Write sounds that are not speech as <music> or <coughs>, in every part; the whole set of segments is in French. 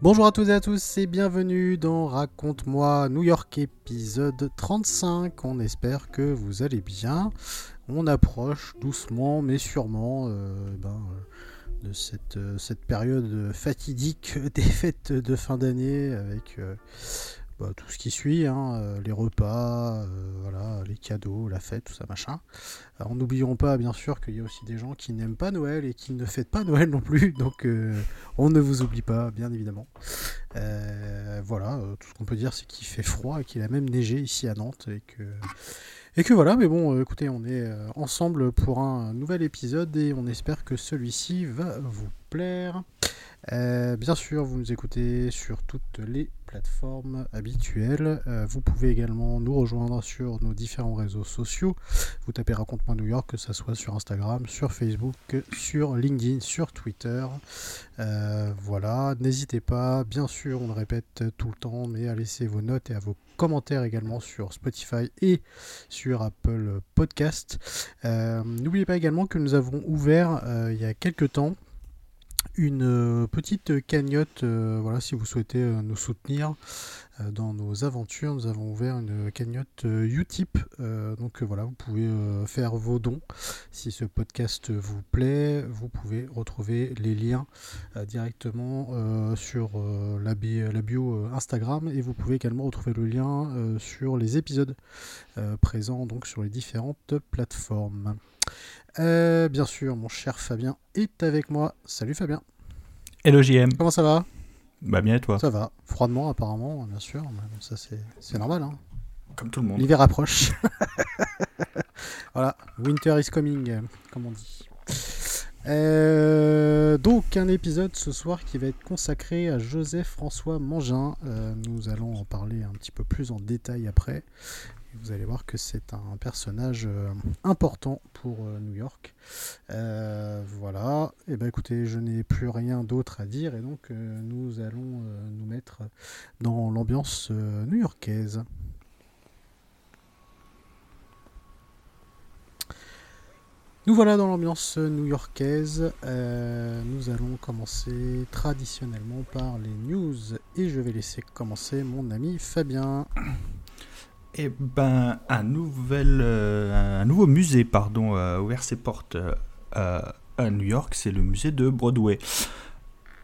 Bonjour à toutes et à tous et bienvenue dans Raconte-moi New York épisode 35. On espère que vous allez bien. On approche doucement mais sûrement euh, ben, euh, de cette, euh, cette, période fatidique <laughs> des fêtes de fin d'année avec bah, tout ce qui suit, hein, euh, les repas, euh, voilà, les cadeaux, la fête, tout ça machin. Alors n'oublions pas bien sûr qu'il y a aussi des gens qui n'aiment pas Noël et qui ne fêtent pas Noël non plus, <laughs> donc euh, on ne vous oublie pas bien évidemment. voilà, tout ce qu'on peut dire c'est qu'il fait froid et qu'il a même neigé ici à Nantes et que et que voilà, mais bon, écoutez, on est ensemble pour un nouvel épisode et on espère que celui-ci va vous plaire. Bien sûr, vous nous écoutez sur toutes les plateforme habituelle. Euh, vous pouvez également nous rejoindre sur nos différents réseaux sociaux. Vous tapez Raconte-moi New York, que ce soit sur Instagram, sur Facebook, sur LinkedIn, sur Twitter. Euh, voilà, n'hésitez pas, bien sûr, on le répète tout le temps, mais à laisser vos notes et à vos commentaires également sur Spotify et sur Apple Podcast. Euh, n'oubliez pas également que nous avons ouvert il y a quelques temps une euh, petite cagnotte, euh, voilà, si vous souhaitez euh, nous soutenir dans nos aventures, nous avons ouvert une cagnotte Utip. donc voilà, vous pouvez faire vos dons. Si ce podcast vous plaît, vous pouvez retrouver les liens directement sur la, la, bio Instagram et vous pouvez également retrouver le lien sur les épisodes présents donc sur les différentes plateformes. Euh, bien sûr, mon cher Fabien est avec moi. Salut Fabien. Hello JM. Comment ça va? Bah bien et toi? Ça va. Froidement apparemment, bien sûr. Ça c'est normal. Hein. Comme tout le monde. L'hiver approche. <laughs> voilà. Winter is coming, comme on dit. Euh, donc un épisode ce soir qui va être consacré à Joseph François Mangin. Euh, nous allons en parler un petit peu plus en détail après vous allez voir que c'est un personnage euh, important pour euh, New York. Euh, voilà. Et eh ben écoutez, je n'ai plus rien d'autre à dire et donc nous allons nous mettre dans l'ambiance new-yorkaise. Nous voilà dans l'ambiance new-yorkaise. nous allons commencer traditionnellement par les news et je vais laisser commencer mon ami Fabien. Eh ben, un, nouvel, euh, un nouveau musée pardon, a ouvert ses portes euh, à New York, c'est le musée de Broadway.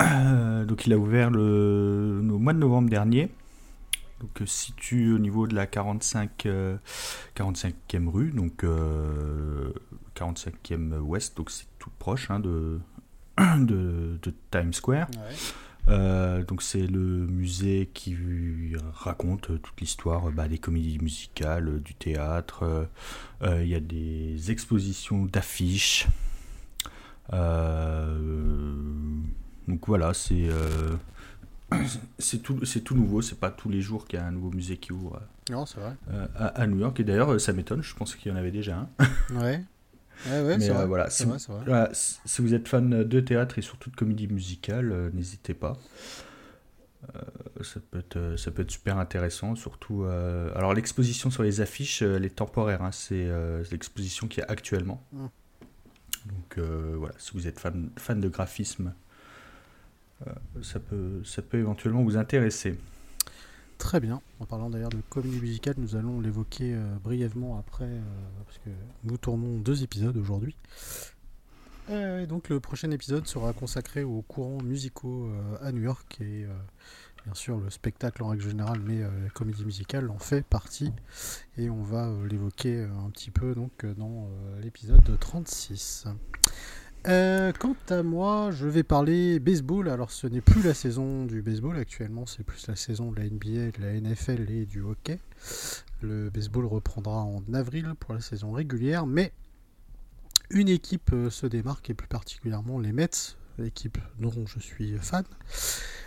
Euh, donc il a ouvert le, au mois de novembre dernier. Donc situé au niveau de la 45, 45e rue, donc 45e ouest, donc c'est tout proche hein, de, <coughs> de, Times Square. Euh, donc c'est le musée qui raconte toute l'histoire bah, des comédies musicales, du théâtre. Euh, il y a des expositions d'affiches. Euh, donc voilà, c'est c'est tout, tout nouveau. C'est pas tous les jours qu'il y a un nouveau musée qui ouvre. Non, c'est vrai. À, à, New York et d'ailleurs ça m'étonne. Je pensais qu'il y en avait déjà un. ouais. Mais euh, voilà, si, si, vous êtes fan de théâtre et surtout de comédie musicale, euh, n'hésitez pas. Euh, ça, peut être, ça peut être super intéressant, surtout. alors, l'exposition sur les affiches, elle est temporaire, hein, c'est l'exposition qui est actuellement. Mm. Donc, voilà, si vous êtes fan, fan de graphisme, ça, peut, ça peut éventuellement vous intéresser. Très bien. En parlant d'ailleurs de comédie musicale, nous allons l'évoquer euh, brièvement après, euh, parce que nous tournons deux épisodes aujourd'hui. donc le prochain épisode sera consacré aux courants musicaux euh, à New York et bien sûr le spectacle en règle générale, mais la comédie musicale en fait partie et on va l'évoquer un petit peu donc dans l'épisode 36. Euh, quant à moi, je vais parler baseball. Alors, ce n'est plus la saison du baseball actuellement, c'est plus la saison de la NBA, de la NFL et du hockey. Le baseball reprendra en avril pour la saison régulière, mais une équipe euh, se démarque, et plus particulièrement les Mets, l'équipe dont je suis fan,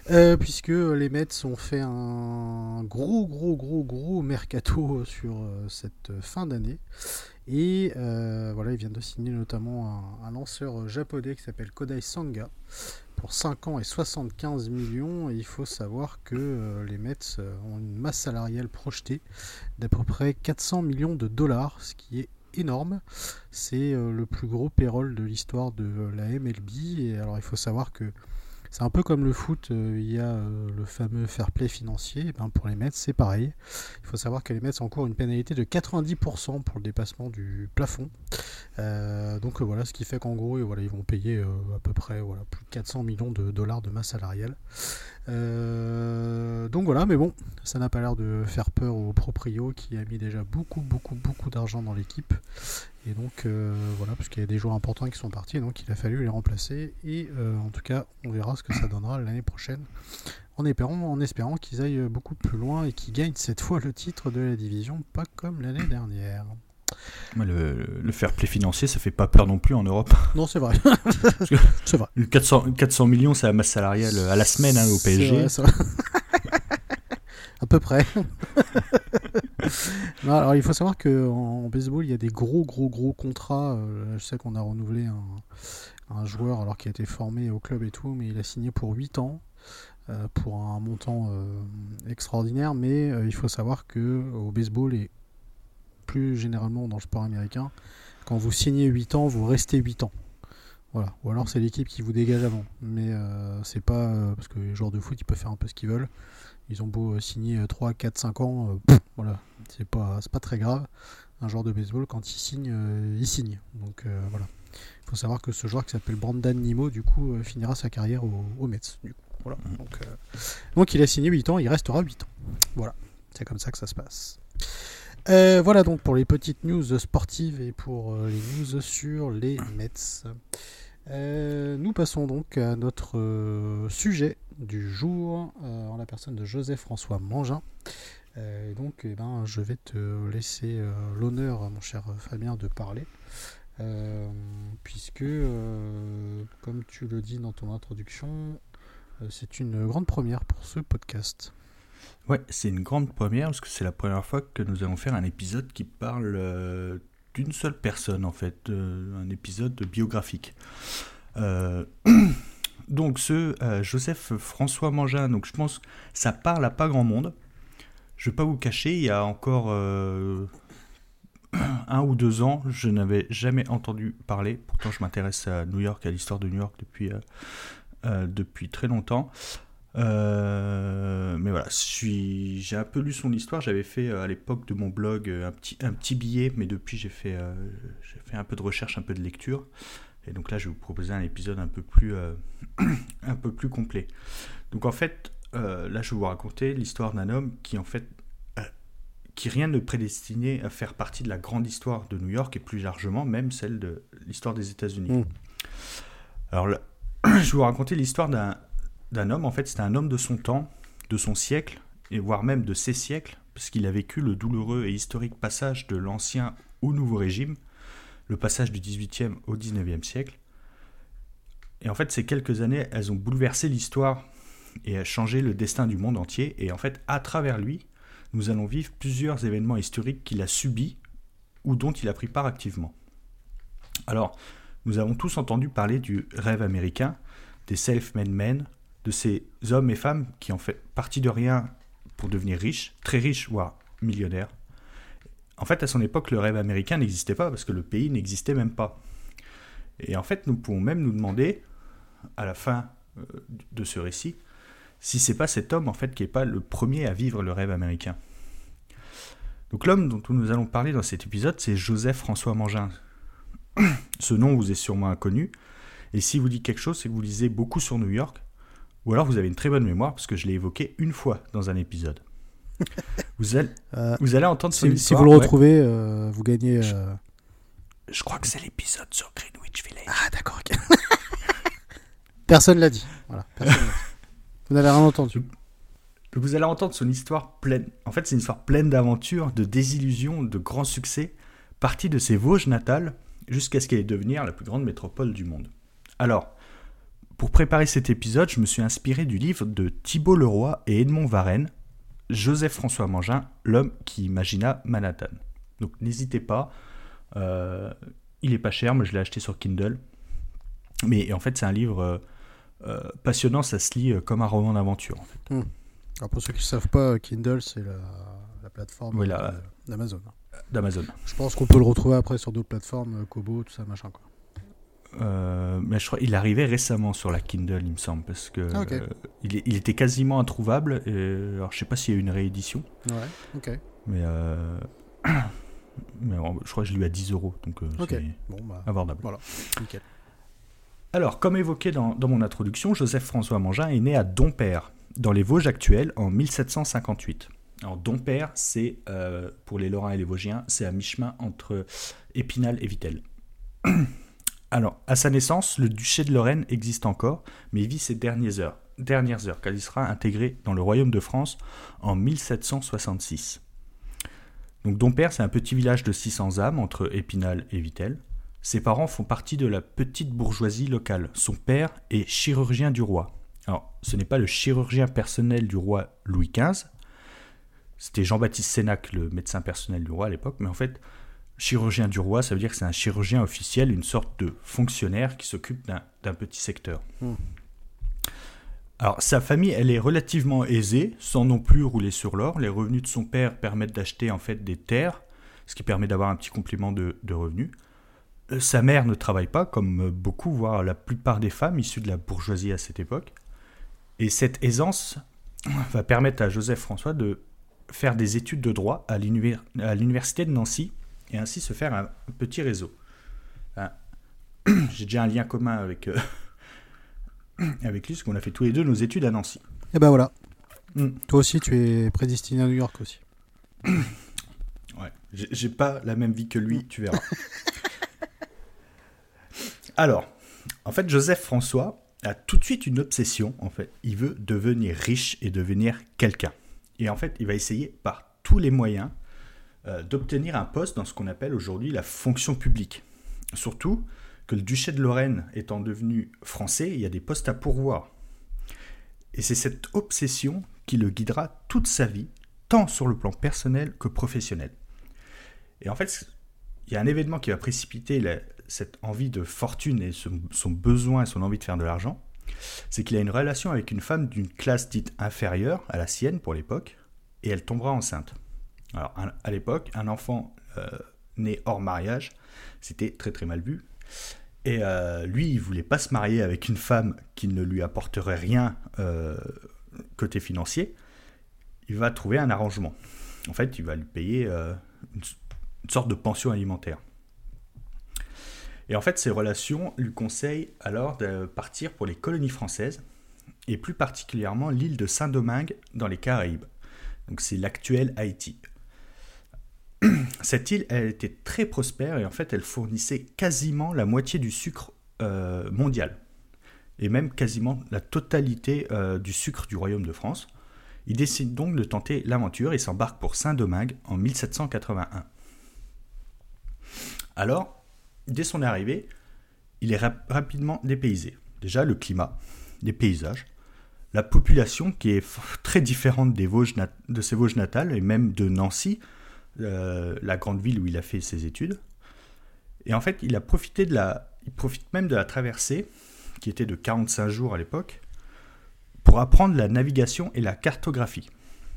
euh, puisque les Mets ont fait un gros, gros, gros, gros mercato sur cette fin d'année. Et voilà, ils viennent de signer notamment un, lanceur japonais qui s'appelle Kodai Sanga pour 5 ans et 75 millions. Et il faut savoir que les Mets ont une masse salariale projetée d'à peu près 400 millions de dollars, ce qui est énorme. C'est euh, le plus gros payroll de l'histoire de la MLB. Et alors il faut savoir que c'est un peu comme le foot, euh, il y a euh, le fameux fair play financier. ben pour les Mets, c'est pareil. Il faut savoir que les Mets encore une pénalité de 90% pour le dépassement du plafond. donc voilà, ce qui fait qu'en gros, ils vont payer à peu près voilà, plus de 400 millions de dollars de masse salariale. Euh, donc voilà, mais bon, ça n'a pas l'air de faire peur au proprio qui a mis déjà beaucoup, beaucoup, beaucoup d'argent dans l'équipe. Et donc euh, voilà, parce qu'il y a des joueurs importants qui sont partis, donc il a fallu les remplacer. Et euh, en tout cas, on verra ce que ça donnera l'année prochaine. En espérant, en espérant qu'ils aillent beaucoup plus loin et qu'ils gagnent cette fois le titre de la division, pas comme l'année dernière. Le, le, fair play financier, ça fait pas peur non plus en Europe. <laughs> Non, c'est vrai. <laughs> c'est vrai. 400, 400 millions, c'est la masse salariale à la semaine hein, au PSG. Vrai, à peu près. <laughs> alors, il faut savoir qu'en baseball, il y a des gros, gros, gros contrats. Euh, je sais qu'on a renouvelé un, un, joueur alors qui a été formé au club et tout, mais il a signé pour 8 ans. Euh, pour un montant euh, extraordinaire, mais il faut savoir que au baseball et plus généralement dans le sport américain, quand vous signez 8 ans, vous restez 8 ans. Voilà. Ou alors c'est l'équipe qui vous dégage avant. Mais euh, c'est pas. Euh, parce que les joueurs de foot, ils peuvent faire un peu ce qu'ils veulent. Ils ont beau euh, signer 3, 4, 5 ans, voilà. C'est pas, pas très grave. Un joueur de baseball, quand il signe, il signe. Donc voilà. Il faut savoir que ce joueur qui s'appelle Brandon Nimo, du coup, finira sa carrière au, Mets. Du coup. Voilà. Mmh. Donc, donc il a signé 8 ans, il restera 8 ans. Voilà. C'est comme ça que ça se passe. Euh, voilà donc pour les petites news sportives et pour euh, les news sur les Mets. Euh, nous passons donc à notre sujet du jour en la personne de Joseph François Mangin. donc eh ben, je vais te laisser l'honneur, mon cher Fabien, de parler. puisque, comme tu le dis dans ton introduction, c'est une grande première pour ce podcast. Ouais, c'est une grande première parce que c'est la première fois que nous allons faire un épisode qui parle euh, d'une seule personne en fait, un épisode biographique. Euh, <clears throat> donc ce euh, Joseph François Mangin, donc je pense que ça parle à pas grand monde. Je vais pas vous cacher, il y a encore <clears throat> un ou deux ans, je n'avais jamais entendu parler. Pourtant, je m'intéresse à New York, à l'histoire de New York depuis, depuis très longtemps. Euh, mais voilà, j'ai un peu lu son histoire. J'avais fait euh, à l'époque de mon blog euh, un petit, un petit billet, mais depuis j'ai fait, fait un peu de recherche, un peu de lecture. Et donc là, je vais vous proposer un épisode un peu plus, <clears throat> un peu plus complet. Donc en fait, là, je vais vous raconter l'histoire d'un homme qui en fait, qui rien ne prédestinait à faire partie de la grande histoire de New York et plus largement même celle de l'histoire des États-Unis. Mmh. Alors là, <clears throat> je vais vous raconter l'histoire d'un d'un homme, en fait, c'était un homme de son temps, de son siècle, et voire même de ses siècles, parce qu'il a vécu le douloureux et historique passage de l'Ancien au Nouveau Régime, le passage du XVIIIe au XIXe siècle. Et en fait, ces quelques années, elles ont bouleversé l'histoire et changé le destin du monde entier. Et en fait, à travers lui, nous allons vivre plusieurs événements historiques qu'il a subis ou dont il a pris part activement. Alors, nous avons tous entendu parler du rêve américain, des self-made men, de ces hommes et femmes qui ont fait partie de rien pour devenir riches, très riches, voire millionnaires. En fait, à son époque, le rêve américain n'existait pas parce que le pays n'existait même pas. Et en fait, nous pouvons même nous demander, à la fin euh, de ce récit, si c'est pas cet homme en fait qui n'est pas le premier à vivre le rêve américain. Donc l'homme dont nous allons parler dans cet épisode, c'est Joseph François Mangin. Ce nom vous est sûrement inconnu, et si vous dit quelque chose, c'est que vous lisez beaucoup sur New York, ou alors vous avez une très bonne mémoire parce que je l'ai évoqué une fois dans un épisode. <laughs> vous, allez, euh, vous allez entendre si, si vous le retrouvez, euh, vous gagnez. Euh, je, crois que c'est l'épisode sur Greenwich Village. Ah d'accord. ok. <laughs> personne l'a dit. Voilà. Personne dit. Vous n'avez rien entendu. Vous allez entendre son histoire pleine. En fait, c'est une histoire pleine d'aventures, de désillusions, de grands succès, partie de ses Vosges natales jusqu'à ce qu'elle ait devenir la plus grande métropole du monde. Alors, pour préparer cet épisode, je me suis inspiré du livre de Thibault Leroy et Edmond Varenne, Joseph-François Mangin, l'homme qui imagina Manhattan. Donc n'hésitez pas, euh, il est pas cher, mais je l'ai acheté sur Kindle. Mais en fait, c'est un livre euh, euh, passionnant, ça se lit comme un roman d'aventure. En fait. Hmm. Alors pour ceux qui ne savent pas, Kindle, c'est la, la plateforme Oui, d'Amazon. D'Amazon. Je pense qu'on peut le retrouver après sur d'autres plateformes, Kobo, tout ça, machin. Quoi. Euh, mais je crois il arrivait récemment sur la Kindle, il me semble, parce que Ah, euh, il, était quasiment introuvable. Et, alors je sais pas s'il y a eu une réédition, Ouais, ok. mais, euh, <coughs> mais euh, je crois que je l'ai eu à 10 euros, donc euh, Ok. c'est Bon, bah, abordable. nickel. Alors, comme évoqué dans, dans mon introduction, Joseph-François Mangin est né à Dompère, dans les Vosges actuelles, en 1758. Alors, Dompère, c'est, euh, pour les Lorrains et les Vosgiens, c'est à mi-chemin entre Épinal et Vittel. <coughs> Alors, à sa naissance, le duché de Lorraine existe encore, mais vit ses dernières heures, dernières heures, car il sera intégré dans le royaume de France en 1766. Donc, Dompère, c'est un petit village de 600 âmes entre Épinal et Vittel. Ses parents font partie de la petite bourgeoisie locale. Son père est chirurgien du roi. Alors, ce n'est pas le chirurgien personnel du roi Louis XV. C'était Jean-Baptiste Sénac, le médecin personnel du roi à l'époque. Mais en fait, chirurgien du roi, ça veut dire que c'est un chirurgien officiel, une sorte de fonctionnaire qui s'occupe d'un petit secteur. Hmm. Alors, sa famille, elle est relativement aisée, sans non plus rouler sur l'or. Les revenus de son père permettent d'acheter en fait des terres, ce qui permet d'avoir un petit complément de, de revenus. Euh, Sa mère ne travaille pas, comme beaucoup, voire la plupart des femmes issues de la bourgeoisie à cette époque. Et cette aisance <coughs> va permettre à Joseph François de faire des études de droit à l'université de Nancy et ainsi se faire un petit réseau. Hein. <clears throat> J'ai déjà un lien commun avec, euh, <clears throat> avec lui, parce qu'on a fait tous les deux nos études à Nancy. Et ben voilà. Hmm. Toi aussi, tu es prédestiné à New York aussi. <clears throat> Ouais, j'ai j'ai pas la même vie que lui, tu verras. <laughs> Alors, en fait, Joseph François a tout de suite une obsession. En fait, il veut devenir riche et devenir quelqu'un. Et en fait, il va essayer par tous les moyens euh, d'obtenir un poste dans ce qu'on appelle aujourd'hui la fonction publique. Surtout que le duché de Lorraine étant devenu français, il y a des postes à pourvoir. Et c'est cette obsession qui le guidera toute sa vie, tant sur le plan personnel que professionnel. Et en fait, il y a un événement qui va précipiter cette envie de fortune et son besoin et son envie de faire de l'argent. C'est qu'il a une relation avec une femme d'une classe dite inférieure à la sienne pour l'époque, et elle tombera enceinte. Alors, à l'époque, un enfant euh, né hors mariage, c'était très très mal vu. Et euh, lui, il voulait pas se marier avec une femme qui ne lui apporterait rien euh, côté financier. Il va trouver un arrangement. En fait, il va lui payer une, une sorte de pension alimentaire. Et en fait, ces relations lui conseillent alors de partir pour les colonies françaises, et plus particulièrement l'île de Saint-Domingue dans les Caraïbes. Donc c'est l'actuel Haïti. <clears throat> Cette île, elle était très prospère et en fait, elle fournissait quasiment la moitié du sucre euh, mondial, et même quasiment la totalité euh, du sucre du royaume de France. Il décide donc de tenter l'aventure et s'embarque pour Saint-Domingue en 1781. Alors, dès son arrivée, il est rap- rapidement dépaysé. Déjà, le climat, les paysages, la population qui est très différente des de ses Vosges natales et même de Nancy, la grande ville où il a fait ses études. Et en fait, il a profité de la, il profite même de la traversée, qui était de 45 jours à l'époque, pour apprendre la navigation et la cartographie.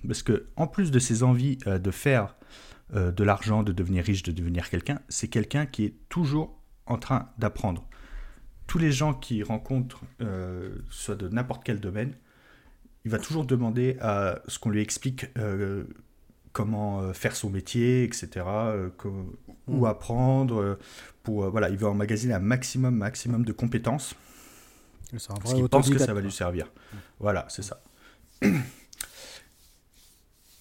Parce que, en plus de ses envies euh, de faire euh, de l'argent, de devenir riche, de devenir quelqu'un, c'est quelqu'un qui est toujours en train d'apprendre. Tous les gens qu'il rencontre, euh, soit de n'importe quel domaine, il va toujours demander à ce qu'on lui explique euh, comment euh, faire son métier, etc., euh, où Mm. apprendre. euh, pour, voilà, il veut emmagasiner un maximum, maximum de compétences un parce qu'il pense que ça va lui servir. Voilà, c'est ça. <clears throat>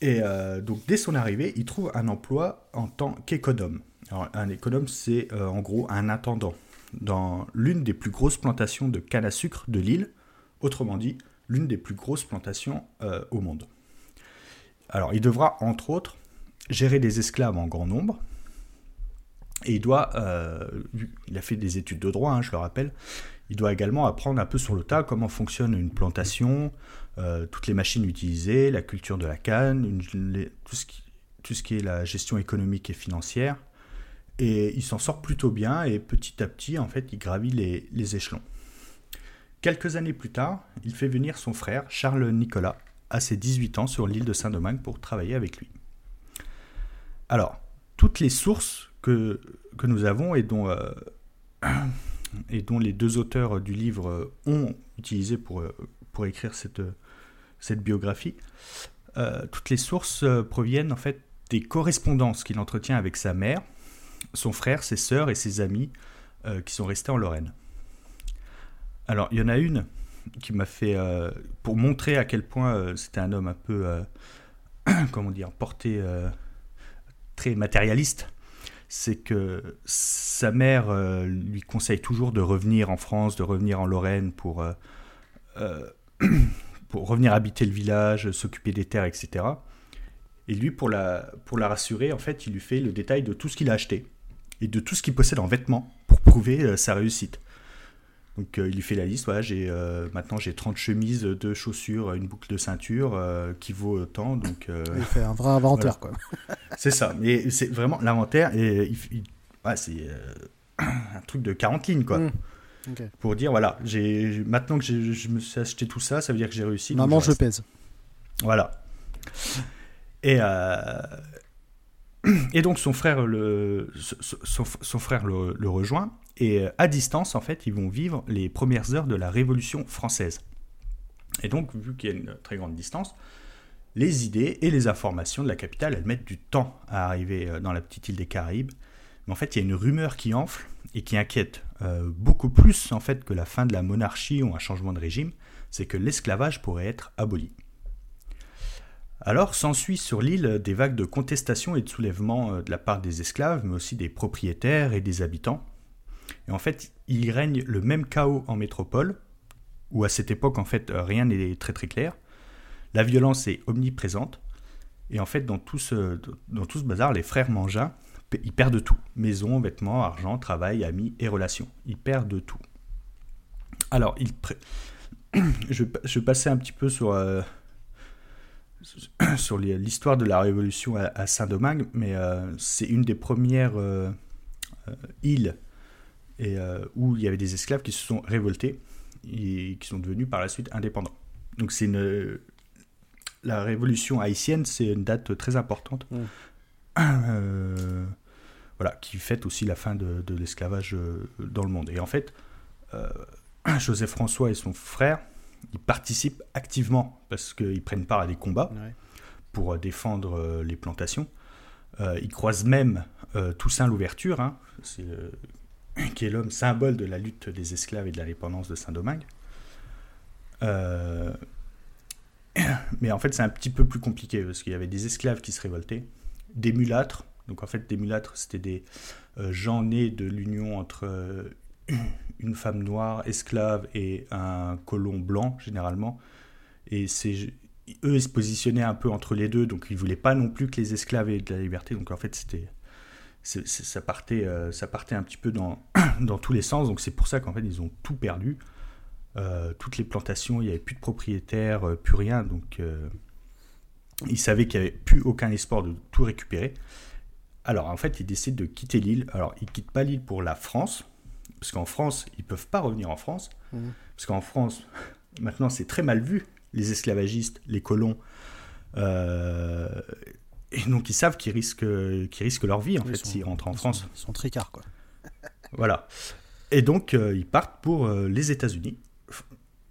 Et euh, donc, dès son arrivée, il trouve un emploi en tant qu'économe. Alors, un économe, c'est euh, en gros un intendant dans l'une des plus grosses plantations de canne à sucre de l'île, autrement dit, l'une des plus grosses plantations euh, au monde. Alors, il devra, entre autres, gérer des esclaves en grand nombre. Et il doit, euh, il a fait des études de droit, hein, je le rappelle, il doit également apprendre un peu sur le tas comment fonctionne une plantation, euh, toutes les machines utilisées, la culture de la canne, tout, ce qui, est la gestion économique et financière. Et il s'en sort plutôt bien et petit à petit, en fait, il gravit les, les échelons. Quelques années plus tard, il fait venir son frère, Charles Nicolas, à ses 18 ans sur l'île de Saint-Domingue pour travailler avec lui. Alors, toutes les sources que, nous avons et dont, euh, et dont les deux auteurs du livre ont utilisé pour, pour écrire cette, biographie, euh, toutes les sources euh, proviennent en fait des correspondances qu'il entretient avec sa mère, son frère, ses sœurs et ses amis qui sont restés en Lorraine. Alors, il y en a une qui m'a fait, pour montrer à quel point c'était un homme un peu, <clears throat> comment dire, porté très matérialiste, c'est que sa mère euh, lui conseille toujours de revenir en France, de revenir en Lorraine pour, euh, euh, <clears throat> pour revenir habiter le village, s'occuper des terres, etc. Et lui, pour la, pour la rassurer, en fait, il lui fait le détail de tout ce qu'il a acheté et de tout ce qu'il possède en vêtements pour prouver sa réussite. Donc euh, il lui fait la liste, voilà, j'ai, euh, maintenant j'ai 30 chemises, 2 chaussures, une boucle de ceinture euh, qui vaut autant. Donc, il fait un vrai inventaire. <laughs> quoi. c'est ça, mais c'est vraiment l'inventaire, et c'est <clears throat> un truc de 40 lignes. quoi. Mmh. Pour dire, voilà, j'ai, maintenant que je me suis acheté tout ça, ça veut dire que j'ai réussi. Maman, je, pèse. Voilà. Et, <clears throat> et donc son frère le, son, son frère le, le, rejoint et euh, à distance, en fait, ils vont vivre les premières heures de la Révolution française. Et donc, vu qu'il y a une très grande distance, les idées et les informations de la capitale, elles mettent du temps à arriver euh, dans la petite île des Caraïbes. Mais en fait, il y a une rumeur qui enfle et qui inquiète euh, beaucoup plus en fait que la fin de la monarchie ou un changement de régime, c'est que l'esclavage pourrait être aboli. Alors s'ensuit sur l'île des vagues de contestation et de soulèvement de la part des esclaves, mais aussi des propriétaires et des habitants, et en fait, il règne le même chaos en métropole, où à cette époque, en fait, rien n'est très très clair. La violence est omniprésente. Et en fait, dans tout ce, dans tout ce bazar, les frères Mangin, ils perdent tout. Maison, vêtements, argent, travail, amis et relations. Ils perdent tout. Alors, <coughs> je, je passer un petit peu sur, euh, <coughs> sur l'histoire de la Révolution à, Saint-Domingue, mais euh, c'est une des premières euh, îles et euh, où il y avait des esclaves qui se sont révoltés et qui sont devenus par la suite indépendants. Donc c'est une la révolution haïtienne, c'est une date très importante. Mmh. <clears throat> Euh, voilà, qui fête aussi la fin de, l'esclavage euh, dans le monde. Et en fait, <clears throat> Joseph François et son frère, ils participent activement parce qu'ils prennent part à des combats pour défendre les plantations. ils croisent même Toussaint l'ouverture, hein, c'est <clears throat> qui est l'homme symbole de la lutte des esclaves et de l'indépendance de Saint-Domingue. Euh, <clears throat> mais en fait, c'est un petit peu plus compliqué parce qu'il y avait des esclaves qui se révoltaient, des mulâtres. Donc en fait, des mulâtres, c'était des euh, gens nés de l'union entre euh, <clears throat> une femme noire esclave et un colon blanc généralement. Et c'est eux, ils se positionnaient un peu entre les deux, donc ils voulaient pas non plus que les esclaves aient de la liberté. Donc en fait, c'était ça, partait, euh, ça partait un petit peu dans, <clears throat> dans tous les sens. Donc c'est pour ça qu'en fait, ils ont tout perdu. Euh, toutes les plantations, il n'y avait plus de propriétaires, euh, plus rien. Donc ils savaient qu'il n'y avait plus aucun espoir de tout récupérer. Alors en fait, ils décident de quitter l'île. Alors ils ne quittent pas l'île pour la France, parce qu'en France, ils ne peuvent pas revenir en France. Mmh. Parce qu'en France, maintenant, c'est très mal vu, les esclavagistes, les colons. Et donc ils savent qu'ils risquent, qu'ils risquent leur vie en fait s'ils rentrent en France. ils sont tricards quoi. <laughs> voilà. Et donc euh, ils partent pour euh, les États-Unis.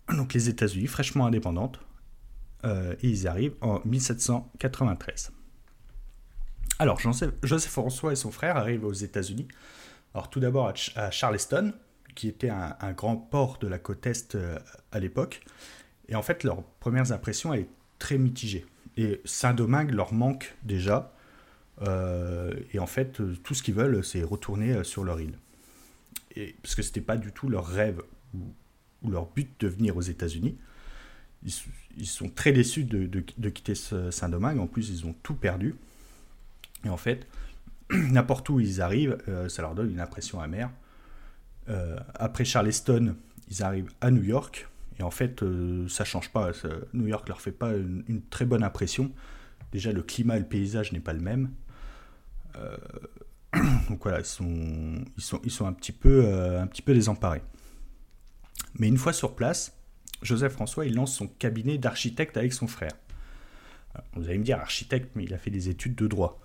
Donc les États-Unis, fraîchement indépendantes. Euh, et ils arrivent en 1793. Alors Joseph, Joseph, François et son frère arrivent aux États-Unis. Alors tout d'abord à, Charleston, qui était un, un, grand port de la côte Est à l'époque. Et en fait, leurs premières impressions, elles sont très mitigées. Et Saint-Domingue leur manque déjà. Euh, et en fait, tout ce qu'ils veulent, c'est retourner euh, sur leur île. Et, parce que ce n'était pas du tout leur rêve ou, leur but de venir aux États-Unis. ils, sont très déçus de, de, quitter Saint-Domingue. En plus, ils ont tout perdu. Et en fait, <clears throat> n'importe où ils arrivent, euh, ça leur donne une impression amère. Euh, après Charleston, ils arrivent à New York. Et en fait, euh, ça change pas. New York leur fait pas une, très bonne impression. Déjà, le climat et le paysage n'est pas le même. <clears throat> donc voilà, ils sont, un, petit peu, un petit peu désemparés. Mais une fois sur place, Joseph François, il lance son cabinet d'architecte avec son frère. Vous allez me dire architecte, mais il a fait des études de droit.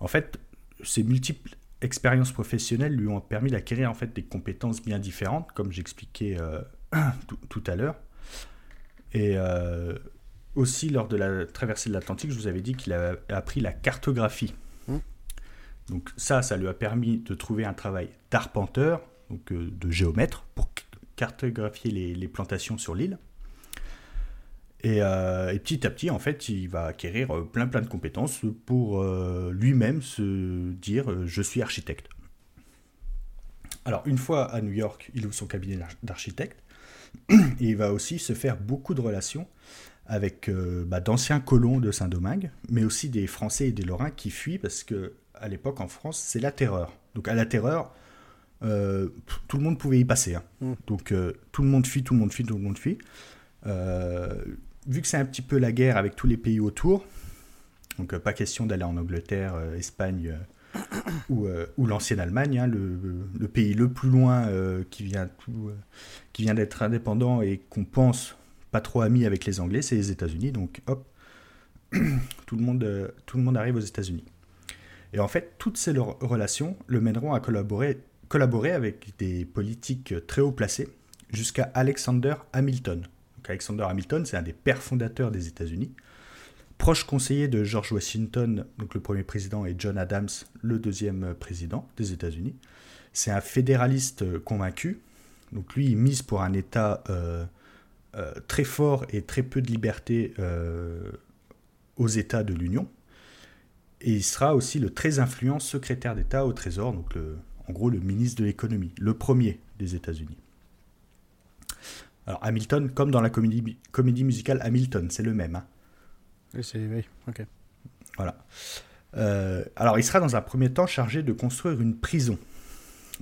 En fait, ces multiples expériences professionnelles lui ont permis d'acquérir en fait des compétences bien différentes, comme j'expliquais euh, <clears throat> tout, à l'heure. Et euh, aussi lors de la traversée de l'Atlantique, je vous avais dit qu'il a appris la cartographie. Mmh. Donc ça, ça lui a permis de trouver un travail d'arpenteur, donc euh, de géomètre, pour cartographier les plantations sur l'île. Euh, et, petit à petit, en fait, il va acquérir plein plein de compétences pour euh, lui-même se dire je suis architecte. Alors, une fois à New York, il ouvre son cabinet d'architecte. Et <clears throat> il va aussi se faire beaucoup de relations avec bah, d'anciens colons de Saint-Domingue, mais aussi des Français et des Lorrains qui fuient parce que à l'époque en France, c'est la terreur. Donc à la terreur, tout le monde pouvait y passer. Hein. Mmh. Donc tout le monde fuit, tout le monde fuit, tout le monde fuit vu que c'est un petit peu la guerre avec tous les pays autour, donc euh, pas question d'aller en Angleterre, euh, <coughs> Espagne euh, ou, ou l'ancienne Allemagne, hein, le, pays le plus loin qui vient, qui vient d'être indépendant et qu'on pense pas trop ami avec les Anglais, c'est les États-Unis. Donc hop, <coughs> tout le monde, tout le monde arrive aux États-Unis. Et en fait, toutes ces relations le mèneront à collaborer, collaborer avec des politiques très haut placés jusqu'à Alexander Hamilton, Alexander Hamilton, c'est un des pères fondateurs des États-Unis, proche conseiller de George Washington, donc le premier président, et John Adams, le deuxième président des États-Unis. C'est un fédéraliste convaincu. Donc lui, il mise pour un État euh, euh, très fort et très peu de liberté euh, aux États de l'Union. Et il sera aussi le très influent secrétaire d'État au Trésor, donc en gros le ministre de l'économie, le premier des États-Unis. Alors Hamilton, comme dans la comédie, comédie musicale Hamilton, c'est le même. Hein. C'est ok. Voilà. Euh, alors il sera dans un premier temps chargé de construire une prison.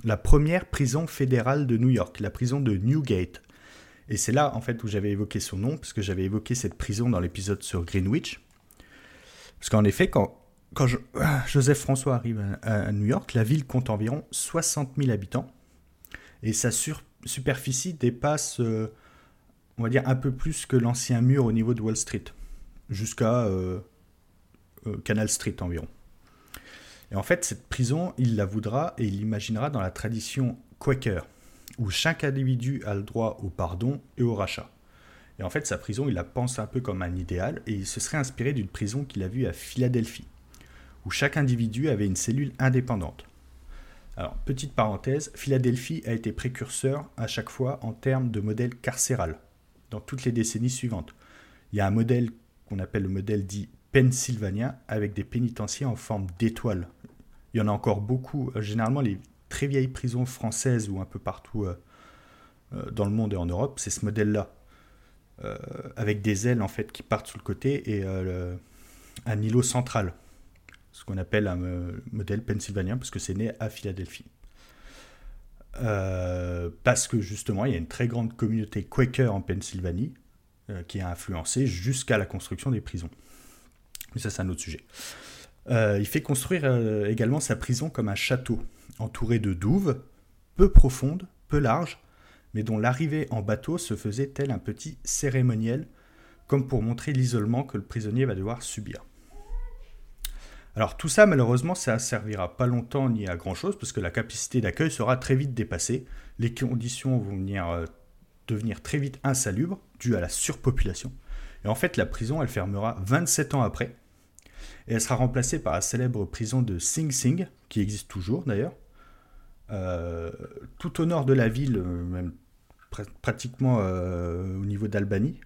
La première prison fédérale de New York, la prison de Newgate. Et c'est là en fait où j'avais évoqué son nom, parce que j'avais évoqué cette prison dans l'épisode sur Greenwich. Parce qu'en effet, quand, quand Joseph François arrive à, New York, la ville compte environ 60 000 habitants. Et sa superficie dépasse, euh, on va dire, un peu plus que l'ancien mur au niveau de Wall Street, jusqu'à euh, euh, Canal Street environ. Et en fait, cette prison, il la voudra et il l'imaginera dans la tradition Quaker, où chaque individu a le droit au pardon et au rachat. Et en fait, sa prison, il la pense un peu comme un idéal, et il se serait inspiré d'une prison qu'il a vue à Philadelphie, où chaque individu avait une cellule indépendante. Alors, petite parenthèse, Philadelphie a été précurseur à chaque fois en termes de modèle carcéral, dans toutes les décennies suivantes. Il y a un modèle qu'on appelle le modèle dit Pennsylvania, avec des pénitenciers en forme d'étoile. Il y en a encore beaucoup. Euh, généralement, les très vieilles prisons françaises ou un peu partout euh, euh, dans le monde et en Europe, c'est ce modèle-là. avec des ailes en fait qui partent sur le côté et un îlot central ce qu'on appelle un modèle pennsylvanien, parce que c'est né à Philadelphie. Parce que justement, il y a une très grande communauté Quaker en Pennsylvanie qui a influencé jusqu'à la construction des prisons. Mais ça, c'est un autre sujet. Euh, il fait construire également sa prison comme un château, entouré de douves, peu profondes, peu larges, mais dont l'arrivée en bateau se faisait tel un petit cérémoniel, comme pour montrer l'isolement que le prisonnier va devoir subir. Alors tout ça, malheureusement, ça ne servira pas longtemps ni à grand-chose, parce que la capacité d'accueil sera très vite dépassée. Les conditions vont venir, euh, devenir très vite insalubres, dues à la surpopulation. Et en fait, la prison, elle fermera 27 ans après. Et elle sera remplacée par la célèbre prison de Sing Sing, qui existe toujours d'ailleurs. Euh, tout au nord de la ville, euh, même pratiquement au niveau d'Albany,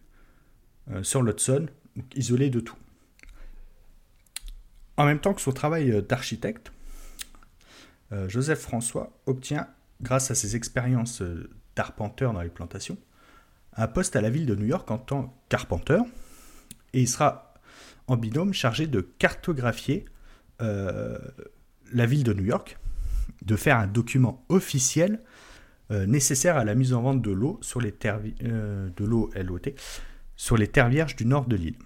sur l'Hudson, isolée de tout. En même temps que son travail euh, d'architecte, euh, Joseph François obtient, grâce à ses expériences dans les plantations, un poste à la ville de New York en tant qu'arpenteur. Et il sera en binôme chargé de cartographier euh, la ville de New York, de faire un document officiel euh, nécessaire à la mise en vente de l'eau sur les terres euh, de l'eau LOT sur les terres vierges du nord de l'île.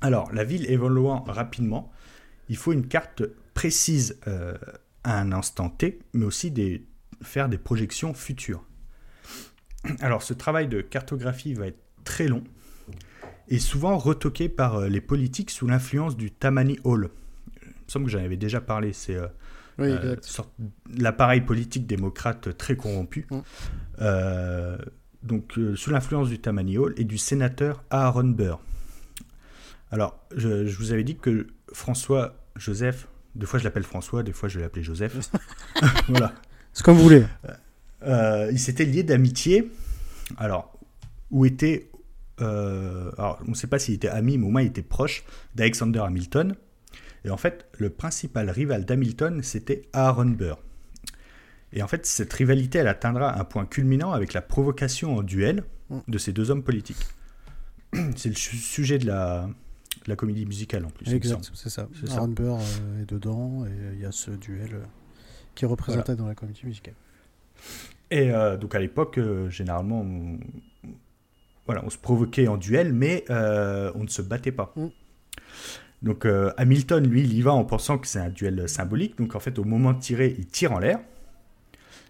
Alors, la ville évoluant rapidement, il faut une carte précise à un instant T, mais aussi des, faire des projections futures. Alors, ce travail de cartographie va être très long et souvent retoqué par les politiques sous l'influence du Tammany Hall. Il me semble que j'en avais déjà parlé. C'est euh, l'appareil politique démocrate très corrompu. Euh, donc, euh, sous l'influence du Tammany Hall et du sénateur Aaron Burr. Alors, je, vous avais dit que François Joseph, deux fois je l'appelle François, des fois je vais l'appeler Joseph. <laughs> voilà. C'est comme vous voulez. il s'était lié d'amitié. Alors, où était. alors, on ne sait pas s'il était ami, mais au moins il était proche d'Alexander Hamilton. Et en fait, le principal rival d'Hamilton, c'était Aaron Burr. Et en fait, cette rivalité, elle atteindra un point culminant avec la provocation en duel de ces deux hommes politiques. <clears throat> C'est le sujet de la, la comédie musicale en plus. Exact, c'est ça. Aaron Burr euh, est dedans et il y a ce duel euh, qui est représenté dans la comédie musicale. Et euh, donc à l'époque, généralement, on, voilà, on se provoquait en duel, mais on ne se battait pas. Mm. Donc euh, Hamilton, lui, il y va en pensant que c'est un duel symbolique. Donc en fait, au moment de tirer, il tire en l'air.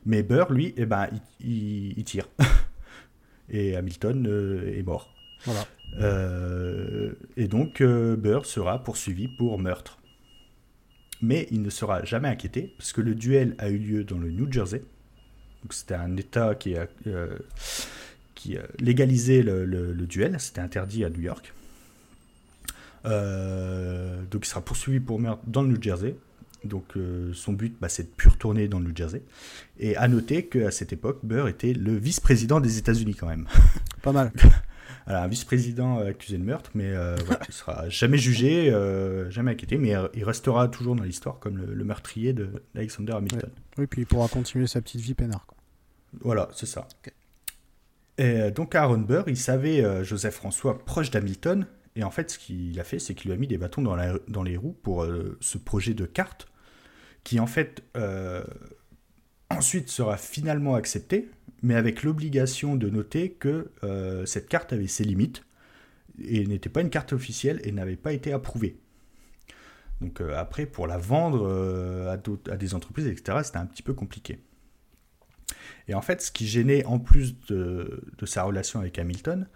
Mais Burr, lui, eh ben, il, tire. <laughs> et Hamilton euh, est mort. Voilà. Euh, et donc Burr sera poursuivi pour meurtre. Mais il ne sera jamais inquiété, parce que le duel a eu lieu dans le New Jersey. Donc c'était un État qui, a, qui légalisait le, le duel. C'était interdit à New York. Euh, donc il sera poursuivi pour meurtre dans le New Jersey. Donc euh, son but, bah, c'est de plus retourner dans le New Jersey. Et à noter qu'à cette époque, Burr était le vice-président des États-Unis quand même. Pas mal. <laughs> Alors, un vice-président accusé de meurtre, mais euh, voilà, il sera jamais jugé, jamais inquiété, mais il restera toujours dans l'histoire comme le, meurtrier d'Alexander Hamilton. Oui, puis il pourra continuer sa petite vie peinard. Quoi. Voilà, c'est ça. Et donc Aaron Burr, il savait Joseph François proche d'Hamilton, et en fait, ce qu'il a fait, c'est qu'il lui a mis des bâtons dans, dans les roues pour euh, ce projet de carte, qui en fait euh, ensuite sera finalement accepté, mais avec l'obligation de noter que euh, cette carte avait ses limites, et n'était pas une carte officielle et n'avait pas été approuvée. Donc après, pour la vendre à, à, des entreprises, etc., c'était un petit peu compliqué. Et en fait, ce qui gênait en plus de, de sa relation avec Hamilton,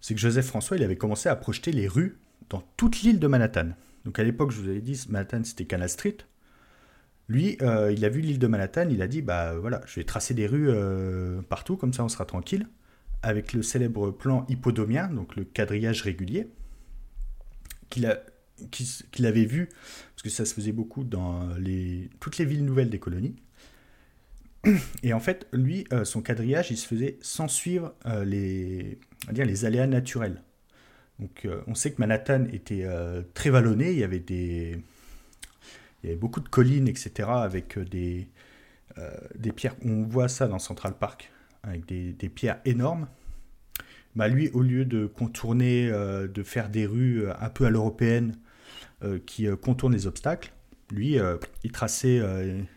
c'est que Joseph François, il avait commencé à projeter les rues dans toute l'île de Manhattan. Donc à l'époque, je vous avais dit, Manhattan, c'était Canal Street. Lui, euh, il a vu l'île de Manhattan, il a dit, bah voilà, je vais tracer des rues euh, partout, comme ça on sera tranquille, avec le célèbre plan hippodomien, donc le quadrillage régulier, qu'il avait vu, parce que ça se faisait beaucoup dans toutes les villes nouvelles des colonies. Et en fait, lui, euh, son quadrillage, il se faisait sans suivre les, les aléas naturels. Donc, on sait que Manhattan était très vallonné, il y avait des, il y avait beaucoup de collines, etc., avec euh, des, des pierres. On voit ça dans Central Park, avec des, pierres énormes. Bah, lui, au lieu de contourner, de faire des rues un peu à l'européenne qui contournent les obstacles, lui, il traçait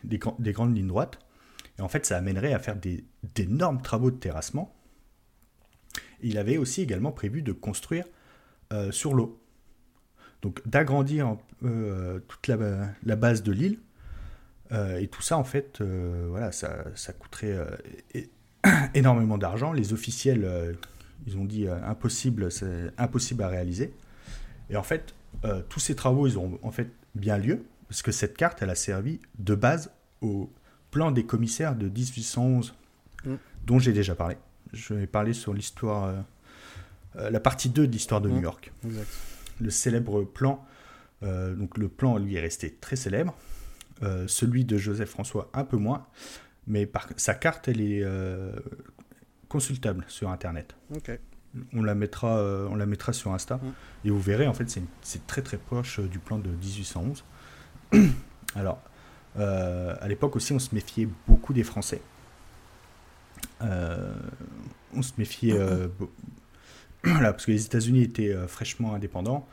des, des, grandes lignes droites. Et en fait, ça amènerait à faire d'énormes travaux de terrassement il avait aussi également prévu de construire euh, sur l'eau. Donc d'agrandir euh, toute la, base de l'île. Euh, et tout ça, en fait, voilà, ça, coûterait <coughs> énormément d'argent. Les officiels, ils ont dit impossible, c'est impossible à réaliser. Et en fait, tous ces travaux, ils ont en fait bien lieu, parce que cette carte, elle a servi de base au plan des commissaires de 1811, mm. dont j'ai déjà parlé je vais parler sur l'histoire, euh, euh, la partie 2 de l'histoire de New mmh. York. Le célèbre plan, euh, donc le plan lui est resté très célèbre, celui de Joseph François un peu moins, mais par, sa carte elle est consultable sur Internet. On la mettra, on la mettra sur Insta mmh. et vous verrez en fait c'est très très proche du plan de 1811. <clears throat> Alors à l'époque aussi on se méfiait beaucoup des Français on se méfiait <clears throat> <clears throat> parce que les États-Unis étaient fraîchement indépendants.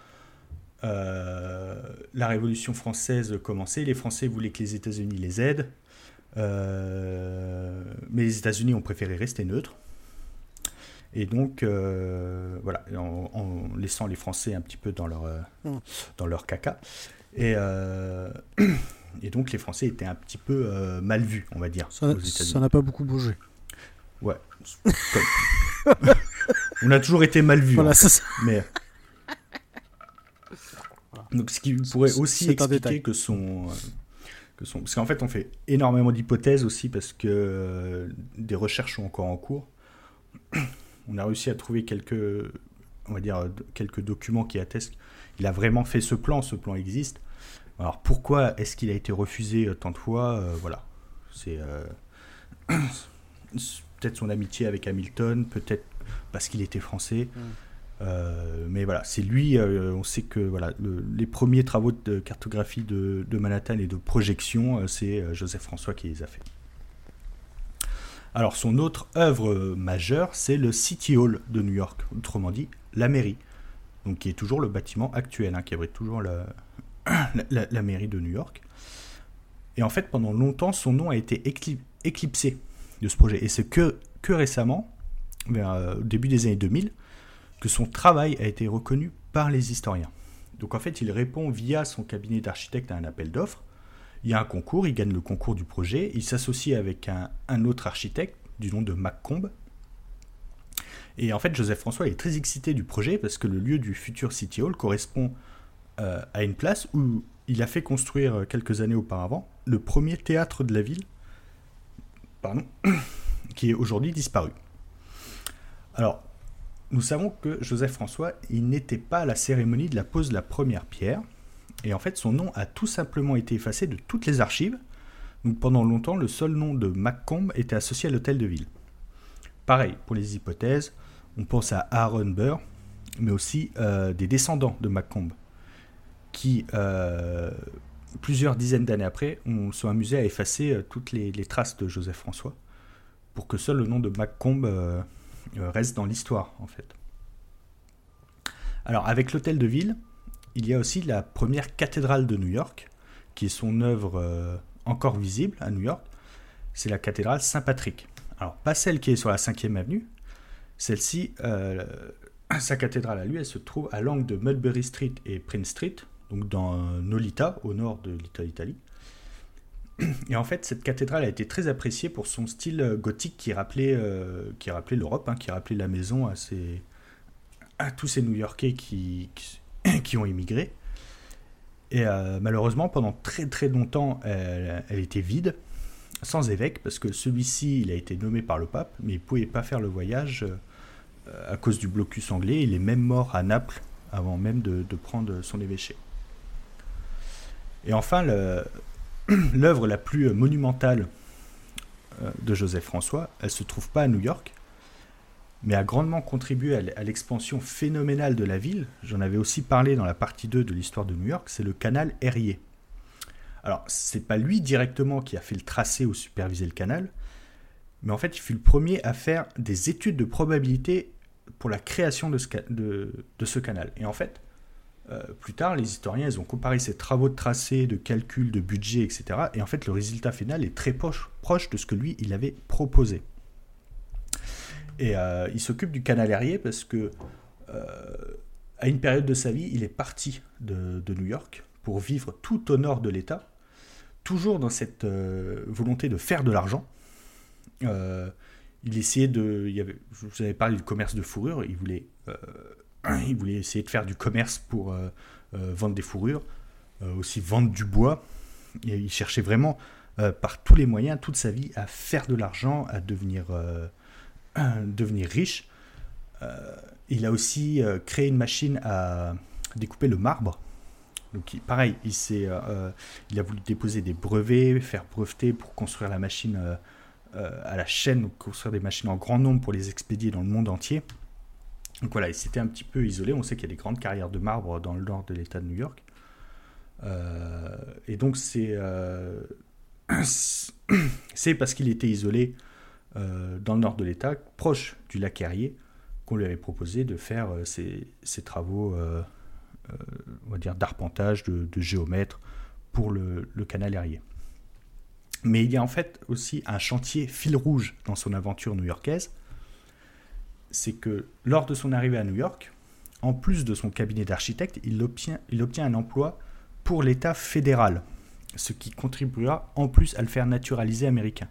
la Révolution française commençait, les Français voulaient que les États-Unis les aident, mais les États-Unis ont préféré rester neutres. Et donc, euh, voilà, en, laissant les Français un petit peu dans leur, euh, mm. dans leur caca. Et, euh, <clears throat> et donc, les Français étaient un petit peu mal vus, on va dire. Ça n'a pas beaucoup bougé. Ouais. <laughs> on a toujours été mal vus. Voilà, hein. Mais. Donc, ce qui pourrait aussi expliquer que son. Que son... Parce qu'en fait, on fait énormément d'hypothèses aussi parce que des recherches sont encore en cours on a réussi à trouver quelques, on va dire, quelques documents qui attestent qu'il a vraiment fait ce plan, ce plan existe. Alors pourquoi est-ce qu'il a été refusé euh, tant de fois euh, Voilà, c'est euh, <clears throat> peut-être son amitié avec Hamilton, peut-être parce qu'il était français. Mm. mais voilà, c'est lui, on sait que voilà, les premiers travaux de cartographie de, de Manhattan et de projection, c'est Joseph François qui les a fait. Alors son autre œuvre majeure, c'est le City Hall de New York, autrement dit la mairie, donc qui est toujours le bâtiment actuel, hein, qui abrite toujours la, <coughs> la, mairie de New York. Et en fait, pendant longtemps, son nom a été éclipsé de ce projet. Et c'est que, que récemment, vers, euh, au début des années 2000, que son travail a été reconnu par les historiens. Donc en fait, il répond via son cabinet d'architecte à un appel d'offres il y a un concours, il gagne le concours du projet, il s'associe avec un, autre architecte du nom de McComb. Et en fait, Joseph François est très excité du projet parce que le lieu du futur City Hall correspond euh, à une place où il a fait construire euh, quelques années auparavant le premier théâtre de la ville, pardon, <coughs> qui est aujourd'hui disparu. Alors, nous savons que Joseph François, il n'était pas à la cérémonie de la pose de la première pierre, et en fait, son nom a tout simplement été effacé de toutes les archives. Donc pendant longtemps, le seul nom de Macomb était associé à l'hôtel de ville. Pareil, pour les hypothèses, on pense à Aaron Burr, mais aussi euh, des descendants de Macomb, qui, euh, plusieurs dizaines d'années après, ont, sont amusés à effacer euh, toutes les, traces de Joseph François, pour que seul le nom de Macomb reste dans l'histoire, en fait. Alors, avec l'hôtel de ville, il y a aussi la première cathédrale de New York, qui est son œuvre euh, encore visible à New York. C'est la cathédrale Saint-Patrick. Alors, pas celle qui est sur la 5e avenue. Celle-ci, euh, <clears throat> sa cathédrale à lui, elle se trouve à l'angle de Mulberry Street et Prince Street, donc dans Nolita, au nord de l'Italie. Et en fait, cette cathédrale a été très appréciée pour son style euh, gothique qui rappelait, qui rappelait l'Europe, hein, qui rappelait la maison à, tous ces New-Yorkais qui, <coughs> qui ont immigré. Et euh, malheureusement, pendant très très longtemps, elle, était vide, sans évêque, parce que celui-ci, il a été nommé par le pape, mais il ne pouvait pas faire le voyage euh, à cause du blocus anglais. Il est même mort à Naples avant même de, prendre son évêché. Et enfin, <clears throat> l'œuvre la plus monumentale euh, de Joseph François, elle se trouve pas à New York, mais a grandement contribué à l'expansion phénoménale de la ville. J'en avais aussi parlé dans la partie 2 de l'histoire de New York, c'est le canal Erie. Alors, c'est pas lui directement qui a fait le tracé ou supervisé le canal, mais en fait, il fut le premier à faire des études de probabilité pour la création de ce, de, ce canal. Et en fait, euh, plus tard, les historiens ils ont comparé ses travaux de tracé, de calcul, de budget, etc. Et en fait, le résultat final est très proche, de ce que lui, il avait proposé. Et euh, il s'occupe du canal aérien parce que, euh, à une période de sa vie, il est parti de, New York pour vivre tout au nord de l'État, toujours dans cette volonté de faire de l'argent. il essayait de. Il y avait, je vous avais parlé du commerce de fourrure, il voulait, il voulait essayer de faire du commerce pour vendre des fourrures, aussi vendre du bois. Et il cherchait vraiment par tous les moyens, toute sa vie, à faire de l'argent, à <clears throat> devenir riche. Euh, il a aussi euh, créé une machine à découper le marbre. Donc pareil, il, euh, il a voulu déposer des brevets, faire breveter pour construire la machine à la chaîne, construire des machines en grand nombre pour les expédier dans le monde entier. Donc voilà, il s'était un petit peu isolé. On sait qu'il y a des grandes carrières de marbre dans le nord de l'État de New York. et donc c'est <coughs> c'est parce qu'il était isolé dans le nord de l'État, proche du lac Erie, qu'on lui avait proposé de faire ses, travaux, on va dire, d'arpentage, de, géomètre pour le, le canal Erie. Mais il y a en fait aussi un chantier fil rouge dans son aventure new-yorkaise. C'est que lors de son arrivée à New York, en plus de son cabinet d'architecte, il obtient, un emploi pour l'État fédéral, ce qui contribuera en plus à le faire naturaliser américain.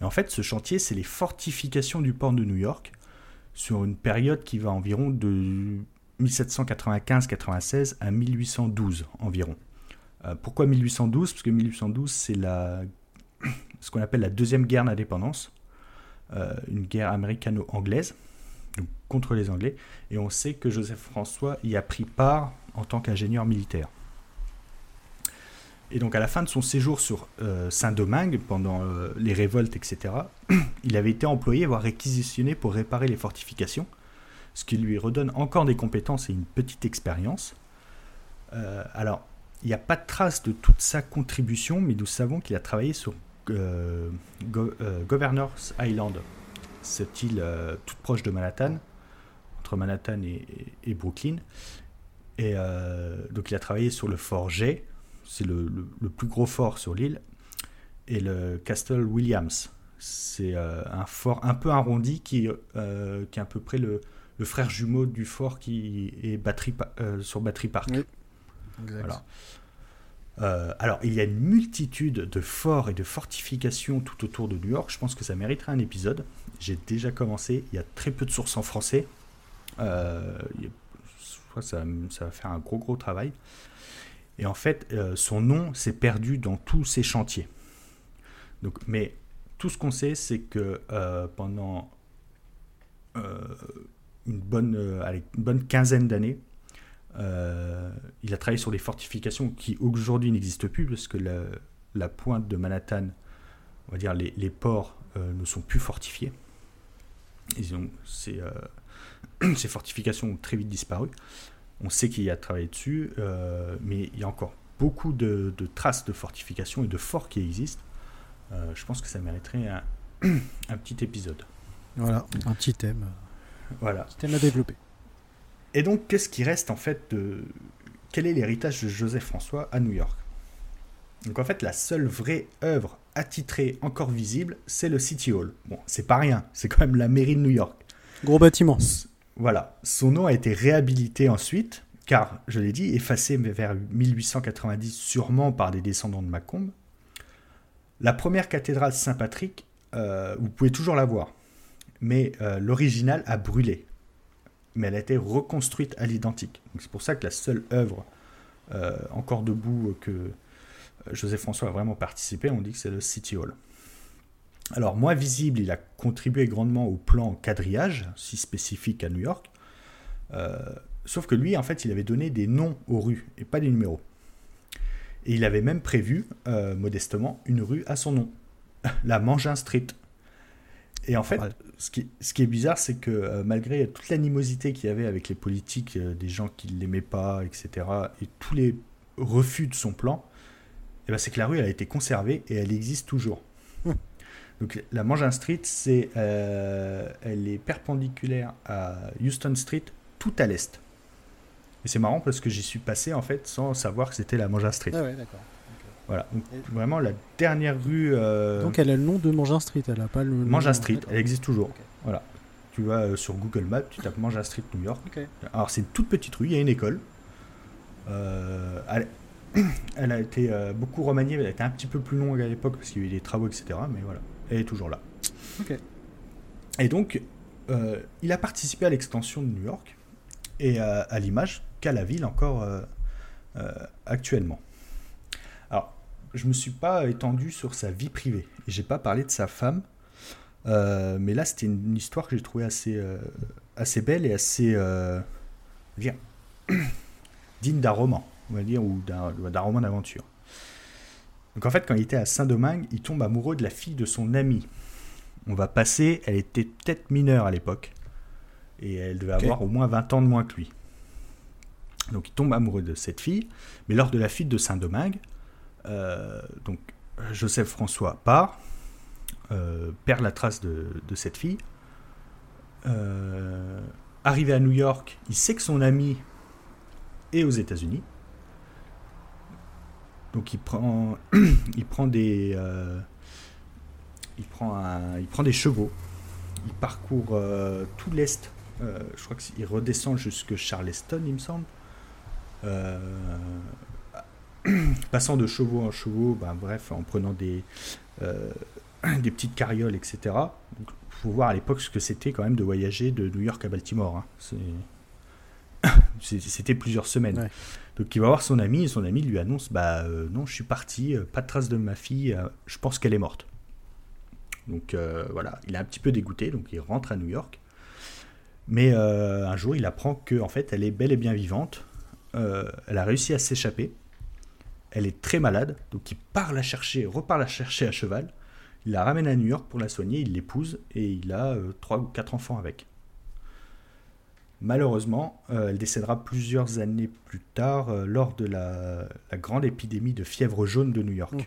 Et en fait, ce chantier, c'est les fortifications du port de New York, sur une période qui va environ de 1795-96 à 1812 environ. Euh, pourquoi 1812 Parce que 1812, c'est la, <coughs> ce qu'on appelle la deuxième guerre d'indépendance, une guerre américano-anglaise, contre les Anglais, et on sait que Joseph François y a pris part en tant qu'ingénieur militaire. Et donc à la fin de son séjour sur euh, Saint-Domingue, pendant les révoltes, etc., <clears throat> il avait été employé, voire réquisitionné pour réparer les fortifications, ce qui lui redonne encore des compétences et une petite expérience. alors, il n'y a pas de trace de toute sa contribution, mais nous savons qu'il a travaillé sur euh, euh, Governor's Island, cette île euh, toute proche de Manhattan, entre Manhattan et, Brooklyn. Et donc il a travaillé sur le fort G, c'est le, plus gros fort sur l'île, et le Castle Williams. C'est un fort un peu arrondi qui, qui est à peu près le, frère jumeau du fort qui est batterie, sur Battery Park. Voilà. Euh, alors, il y a une multitude de forts et de fortifications tout autour de New York. Je pense que ça mériterait un épisode. J'ai déjà commencé. Il y a très peu de sources en français. Euh, ça, va faire un gros gros travail. Et en fait, euh, son nom s'est perdu dans tous ces chantiers. Donc, mais tout ce qu'on sait, c'est que pendant une bonne, une bonne quinzaine d'années, euh, il a travaillé sur des fortifications qui aujourd'hui n'existent plus parce que la, pointe de Manhattan, on va dire les, ports euh, ne sont plus fortifiés. Ils ont, ces, euh, <clears throat> ces, fortifications ont très vite disparu. On sait qu'il y a travaillé dessus, mais il y a encore beaucoup de, traces de fortifications et de forts qui existent. je pense que ça mériterait un, <clears throat> un petit épisode. Voilà, un petit thème. Voilà. Un petit thème à développer. Et donc, qu'est-ce qui reste en fait de. Quel est l'héritage de Joseph François à New York? Donc, en fait, la seule vraie œuvre attitrée encore visible, c'est le City Hall. Bon, c'est pas rien, c'est quand même la mairie de New York. Gros bâtiment. Voilà. Son nom a été réhabilité ensuite, car, je l'ai dit, effacé vers 1890, sûrement par des descendants de Macomb. La première cathédrale Saint-Patrick, euh, vous pouvez toujours la voir, mais euh, l'original a brûlé mais elle a été reconstruite à l'identique. C'est pour ça que la seule œuvre euh, encore debout que euh, Joseph François a vraiment participé, on dit que c'est le City Hall. Alors, moins visible, il a contribué grandement au plan quadrillage, si spécifique à New York. Euh, sauf que lui, en fait, il avait donné des noms aux rues et pas des numéros. Et il avait même prévu, modestement, une rue à son nom, <laughs> la Mangin Street. Et en fait, ce, qui, ce qui est bizarre, c'est que euh, malgré toute l'animosité qu'il y avait avec les politiques, euh, des gens qui ne l'aimaient pas, etc., et tous les refus de son plan, eh ben, c'est que la rue elle a été conservée et elle existe toujours. <laughs> Donc la Mangin Street, c'est, euh, elle est perpendiculaire à Houston Street, tout à l'est. Et c'est marrant parce que j'y suis passé en fait sans savoir que c'était la Mangin Street. Ah ouais, d'accord. Voilà, vraiment la dernière rue. Euh, Donc elle a le nom de Mangin Street, elle a pas le. Mangin Street, elle existe toujours. Voilà. Tu vas euh, sur Google Maps, tu tapes Mangin Street New York. Alors c'est une toute petite rue, il y a une école. Euh, elle, a été beaucoup remaniée, elle a été un petit peu plus longue à l'époque parce qu'il y a eu des travaux, etc. Mais voilà, elle est toujours là. Et donc, il a participé à l'extension de New York et à l'image qu'a la ville encore actuellement je me suis pas étendu sur sa vie privée. J'ai pas parlé de sa femme. Euh, mais là, c'était une, histoire que j'ai trouvée assez, euh, assez belle et assez euh, <coughs> digne d'un roman, on va dire, ou d'un roman d'aventure. Donc en fait, quand il était à Saint-Domingue, il tombe amoureux de la fille de son ami. On va passer, elle était peut-être mineure à l'époque, et elle devait avoir au moins 20 ans de moins que lui. Donc il tombe amoureux de cette fille, mais lors de la fuite de Saint-Domingue, donc Joseph François part perd la trace de, cette fille. arrivé à New York, il sait que son ami est aux États-Unis. Donc il prend, <clears throat> il prend des, il prend il prend des chevaux. Il parcourt tout l'est. je crois qu'il redescend jusque Charleston, il me semble. <clears throat> passant de chevaux en chevaux, ben, bref, en prenant des, euh, <clears throat> des petites carrioles, etc. Il faut voir à l'époque ce que c'était quand même de voyager de New York à Baltimore. Hein. <laughs> C'était plusieurs semaines. Donc il va voir son ami et son ami lui annonce bah euh, non je suis parti, euh, pas de trace de ma fille, je pense qu'elle est morte. Donc voilà, il est un petit peu dégoûté, donc il rentre à New York. Mais un jour il apprend que en fait elle est bel et bien vivante. elle a réussi à s'échapper elle est très malade, donc il part la chercher, repart la chercher à cheval. Il la ramène à New York pour la soigner, il l'épouse et il a euh, trois ou quatre enfants avec. Malheureusement, euh, elle décédera plusieurs années plus tard euh, lors de la, grande épidémie de fièvre jaune de New York. Oh.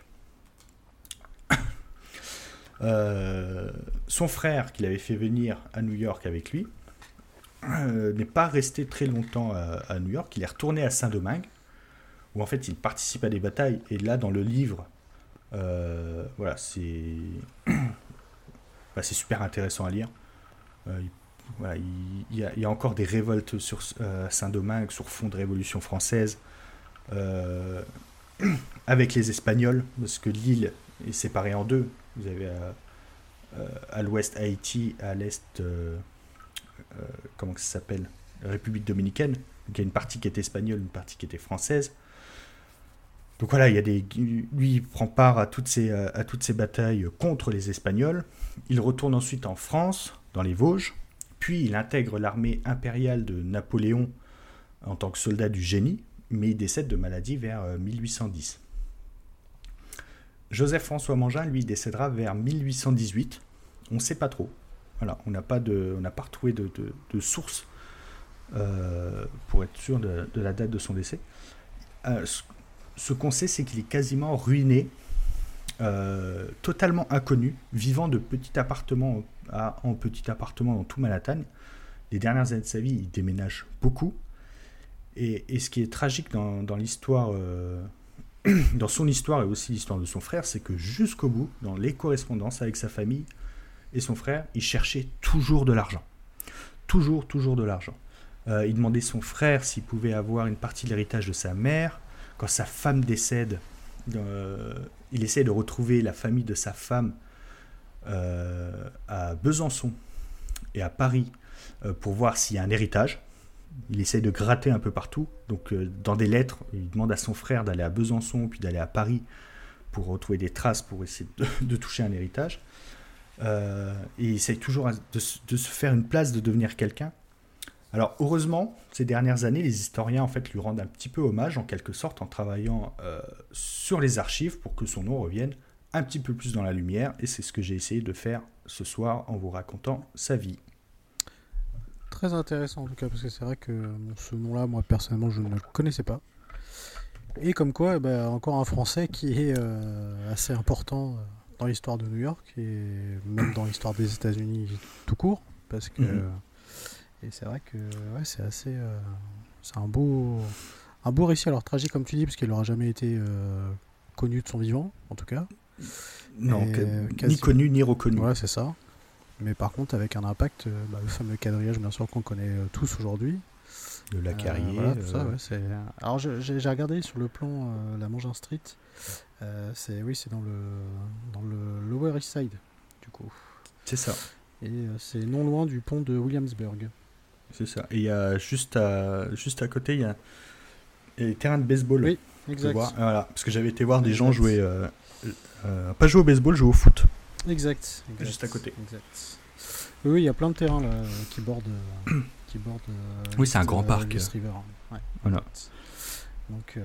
son frère, qu'il avait fait venir à New York avec lui, n'est pas resté très longtemps à, à New York. Il est retourné à Saint-Domingue où en fait il participe à des batailles. Et là, dans le livre, euh, voilà, c'est <clears throat> bah, super intéressant à lire. Euh, il, y a, encore des révoltes sur euh, Saint-Domingue sur fond de Révolution française <clears throat> avec les Espagnols, parce que l'île est séparée en deux. Vous avez à, l'ouest Haïti, à l'est, comment ça s'appelle? République dominicaine. Donc il y a une partie qui est espagnole, une partie qui était française. Donc voilà, il y a des, lui prend part à toutes, ces, à toutes ces batailles contre les Espagnols. Il retourne ensuite en France, dans les Vosges, puis il intègre l'armée impériale de Napoléon en tant que soldat du génie, mais il décède de maladie vers 1810. Euh, Joseph-François Mangin, lui, décédera vers 1818. On ne sait pas trop. Voilà, on n'a pas, de, pas retrouvé de, de, source euh, pour être sûr de, la date de son décès. Euh, ce qu'on sait, c'est qu'il est quasiment ruiné, euh, totalement inconnu, vivant de petit appartement en petit appartement dans tout Manhattan. Les dernières années de sa vie, il déménage beaucoup. Et, ce qui est tragique dans, l'histoire, euh, <clears throat> dans son histoire et aussi l'histoire de son frère, c'est que jusqu'au bout, dans les correspondances avec sa famille et son frère, il cherchait toujours de l'argent. Toujours, toujours de l'argent. Euh, il demandait son frère s'il pouvait avoir une partie de l'héritage de sa mère quand sa femme décède, euh, il essaie de retrouver la famille de sa femme euh, à Besançon et à Paris euh, pour voir s'il y a un héritage. Il essaie de gratter un peu partout. Donc, dans des lettres, il demande à son frère d'aller à Besançon puis d'aller à Paris pour retrouver des traces pour essayer de, toucher un héritage. il essaie toujours de, se faire une place, de devenir quelqu'un. Alors heureusement, ces dernières années, les historiens en fait lui rendent un petit peu hommage en quelque sorte en travaillant euh, sur les archives pour que son nom revienne un petit peu plus dans la lumière et c'est ce que j'ai essayé de faire ce soir en vous racontant sa vie. Très intéressant en tout cas parce que c'est vrai que ce nom-là, moi personnellement, je ne le connaissais pas. Et comme quoi, eh ben, encore un Français qui est euh, assez important euh, dans l'histoire de New York et même dans l'histoire des États-Unis tout court parce que mhm. Et c'est vrai que ouais, c'est assez. Euh, c'est un beau, un beau récit, alors tragique comme tu dis, parce qu'il n'aura jamais été euh, connu de son vivant, en tout cas. Non, ni connu ni reconnu. Ouais, c'est ça. Mais par contre, avec un impact, euh, bah, le fameux quadrillage, bien sûr, qu'on connaît tous aujourd'hui. De la carrière. Alors, j'ai regardé sur le plan la Mangin Street. c'est oui, c'est dans le dans le Lower East Side, du coup. C'est ça. Et c'est non loin du pont de Williamsburg. C'est ça. Et il y a juste à, juste à côté, il y a, les terrains de baseball. Oui, exact. Voilà, parce que j'avais été voir des gens jouer, euh, euh, pas jouer au baseball, jouer au foot. Exact. Juste à côté. Exact. Oui, il y a plein de terrains là, qui bordent. qui bordent oui, c'est un grand parc. River. Ouais. Voilà. Donc,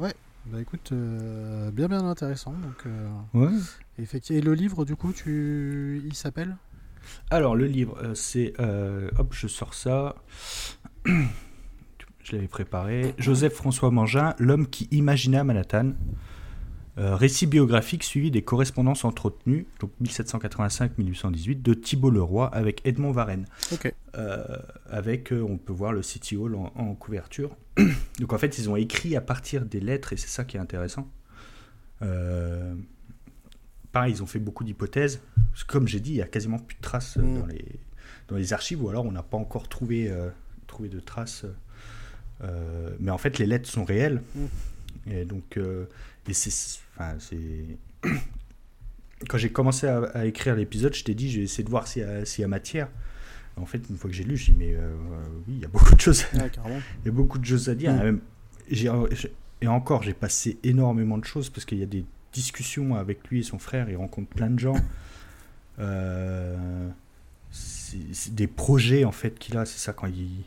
ouais. Bah écoute, bien bien intéressant. Donc, ouais. Et le livre, du coup, tu... il s'appelle? Alors, le livre, euh, c'est. Euh, hop, je sors ça. <clears throat> je l'avais préparé. Joseph François Mangin, L'homme qui imagina Manhattan. récit biographique suivi des correspondances entretenues, donc 1785-1818, de Thibault Leroy avec Edmond Varenne. Ok. avec, on peut voir le City Hall en, en couverture. <clears throat> donc en fait, ils ont écrit à partir des lettres, et c'est ça qui est intéressant. Pareil, ils ont fait beaucoup d'hypothèses. Comme j'ai dit, il y a quasiment plus de traces Mm. dans, les, dans les archives, ou alors on n'a pas encore trouvé, euh, trouvé de traces. Euh, mais en fait, les lettres sont réelles. Mm. Et donc, euh, et c'est, enfin. <clears throat> Quand j'ai commencé à, à écrire l'épisode, je t'ai dit, je vais essayer de voir s'il y a, s'il y a matière. En fait, une fois que j'ai lu, j'ai dit, mais euh, oui, il y a beaucoup de choses. Ouais. <laughs> Il y a beaucoup de choses à dire. Mm. Même- j'ai- j'ai- et encore, j'ai passé énormément de choses parce qu'il y a des discussions avec lui et son frère. Il rencontre plein de gens. <laughs> Euh, c'est des projets en fait qu'il a. C'est ça quand il.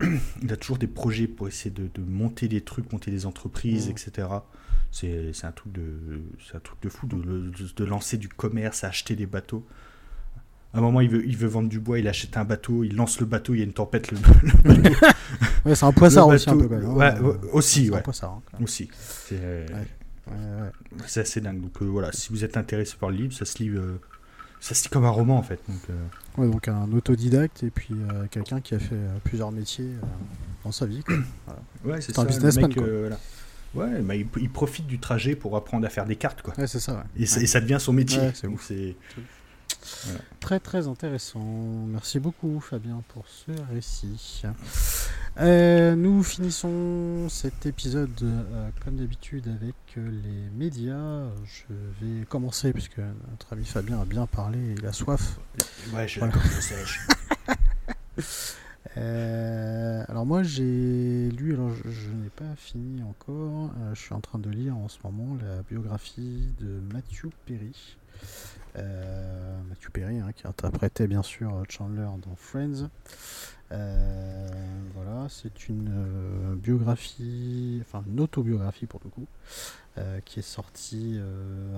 <clears throat> il a toujours des projets pour essayer de, de monter des trucs, monter des entreprises, Mm. etc. C'est c'est un truc de, c'est un truc de fou de, de- de lancer du commerce, acheter des bateaux. À un moment, il veut, il veut vendre du bois, il achète un bateau, il lance le bateau, il y a une tempête, le, <laughs> le bateau Ouais, c'est un poissard aussi un peu. Ouais, hein. ouais, aussi, C'est un poissard. hein, aussi. C'est euh, ouais. C'est assez dingue. Donc euh, voilà, si vous êtes intéressé par le livre, ça se lit, euh, ça se lit comme un roman en fait. Donc, euh, Ouais, donc un autodidacte et puis quelqu'un qui a fait plusieurs métiers dans sa vie. quoi. ouais, c'est un businessman, voilà. Ouais, bah, il, il profite du trajet pour apprendre à faire des cartes quoi. Ouais, c'est ça. ouais. Et, et ça devient son métier. C'est Donc Très très intéressant. Merci beaucoup Fabien pour ce récit. Euh, nous finissons cet épisode euh, comme d'habitude avec euh, les médias. Je vais commencer puisque notre ami Fabien a bien parlé, il a soif. ouais, je, Voilà. <laughs> Euh, alors moi j'ai lu, alors je, je n'ai pas fini encore, euh, je suis en train de lire en ce moment la biographie de Matthew Perry. Euh, Matthew Perry hein, qui interprétait bien sûr Chandler dans Friends. Euh, voilà, c'est une euh, biographie, enfin une autobiographie pour le coup, euh, qui est sortie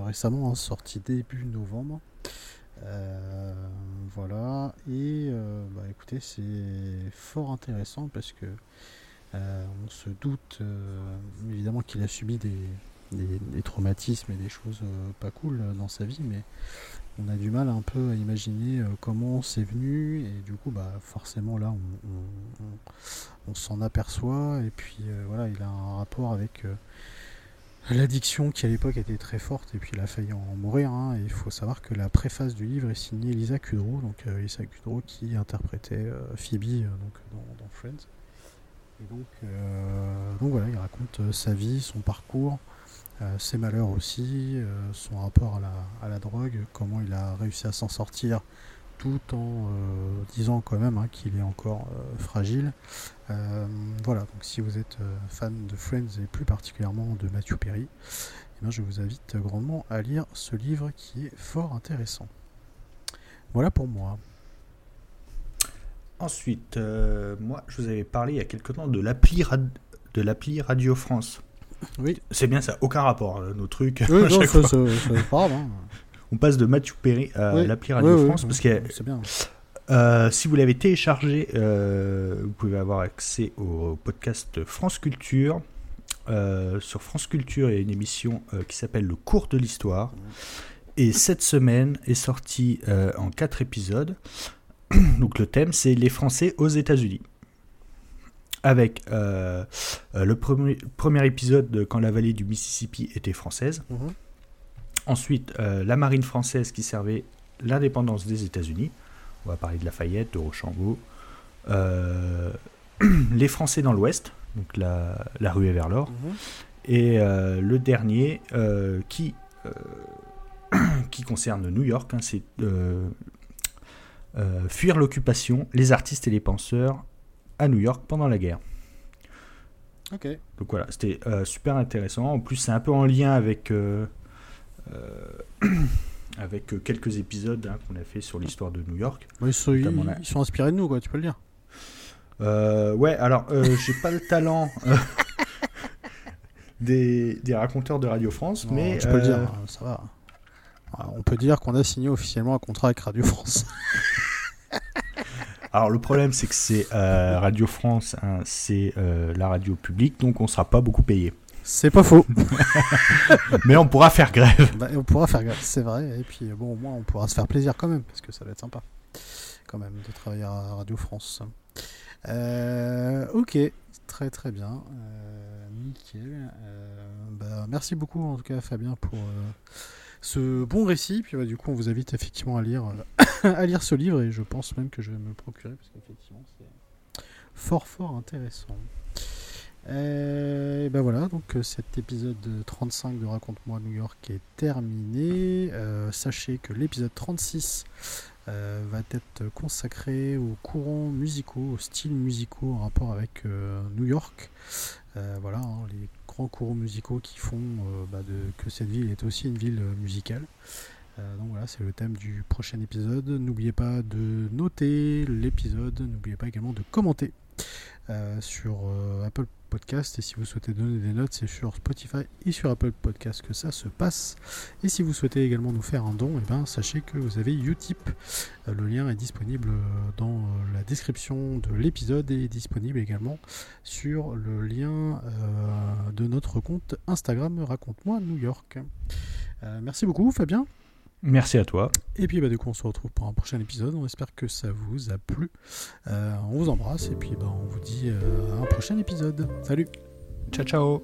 récemment, hein, sortie début novembre. Voilà, et bah, écoutez, c'est fort intéressant parce que on se doute évidemment qu'il a subi des, des- traumatismes et des choses euh, pas cool euh, dans sa vie, mais on a du mal un peu à imaginer euh, comment c'est venu, et du coup, bah, forcément là, on, s'en aperçoit, et puis voilà, il a un rapport avec. L'addiction qui à l'époque était très forte et puis il a failli en mourir. hein. Et il faut savoir que la préface du livre est signée Lisa Kudrow, donc Lisa Kudrow qui interprétait Phoebe donc, dans, Friends. Et donc, donc voilà, il raconte sa vie, son parcours, ses malheurs aussi, euh, son rapport à la, à la drogue, comment il a réussi à s'en sortir tout en euh, disant quand même hein, qu'il est encore euh, fragile. Euh, voilà, donc si vous êtes euh, fan de Friends et plus particulièrement de Matthew Perry, eh je vous invite grandement à lire ce livre qui est fort intéressant. Voilà pour moi. Ensuite, euh, moi, je vous avais parlé il y a quelque temps de l'appli de l'appli Radio France. Oui, C'est bien ça, aucun rapport, euh, nos trucs. oui <laughs> non, c'est pas grave. hein. On passe de Mathieu Perry à Oui. l'appli Radio Oui, France parce que c'est bien. euh, si vous l'avez téléchargé, euh, vous pouvez avoir accès au podcast France Culture. Euh, sur France Culture, il y a une émission qui s'appelle Le cours de l'histoire. Et cette semaine est sortie en quatre épisodes. <clears throat> Donc le thème, c'est les Français aux États-Unis. Avec euh, euh, le premier, premier épisode de quand la vallée du Mississippi était française. Mhm. Ensuite, euh, la marine française qui servait l'indépendance des États-Unis. On va parler de Lafayette, de Rochambeau. Euh, <clears throat> les Français dans l'Ouest, donc la, la ruée vers l'or. Mhm. Et le dernier qui, <clears throat> qui concerne New York, hein, c'est Fuir l'occupation, les artistes et les penseurs à New York pendant la guerre. Ok. Donc voilà, c'était euh, super intéressant. En plus, c'est un peu en lien avec, euh, euh, <coughs> avec quelques épisodes hein, qu'on a fait sur l'histoire de New York. Ils, sont, ils- Notamment là. ils sont inspirés de nous, quoi, tu peux le dire. Ouais, alors, <laughs> j'ai pas le talent <laughs> des, des raconteurs de Radio France, Non, mais. tu peux le dire, hein, ça va. Ah, On peut dire qu'on a signé officiellement un contrat avec Radio France. <laughs> Alors le problème c'est que c'est euh, Radio France, hein, c'est euh, la radio publique, donc on sera pas beaucoup payé. C'est pas faux. <laughs> Mais on pourra faire grève. Bah, on pourra faire grève, c'est vrai. Et puis bon, au moins on pourra se faire plaisir quand même, parce que ça va être sympa, quand même, de travailler à Radio France. Euh, ok, très très bien, nickel. Bah, merci beaucoup en tout cas Fabien pour ce bon récit. Puis bah, du coup, on vous invite effectivement à lire, <coughs> à lire ce livre et je pense même que je vais me le procurer parce qu'effectivement c'est fort fort intéressant. Et ben voilà, donc cet épisode 35 de Raconte-moi New York est terminé. sachez que l'épisode 36 euh, va être consacré aux courants musicaux, aux styles musicaux en rapport avec euh, New York. Euh, voilà, hein, les grands courants musicaux qui font bah, de, que cette ville est aussi une ville musicale. donc voilà, c'est le thème du prochain épisode. N'oubliez pas de noter l'épisode, n'oubliez pas également de commenter sur Apple Podcast. Et si vous souhaitez donner des notes, c'est sur Spotify et sur Apple Podcast que ça se passe. Et si vous souhaitez également nous faire un don, et eh ben, sachez que vous avez Utip. Euh, le lien est disponible dans la description de l'épisode et est disponible également sur le lien euh, de notre compte Instagram Raconte-moi New York. Euh, merci beaucoup Fabien. Merci à toi. Et puis bah, du coup, on se retrouve pour un prochain épisode. On espère que ça vous a plu. Euh, on vous embrasse et puis bah, on vous dit euh, à un prochain épisode. Salut. Ciao, ciao.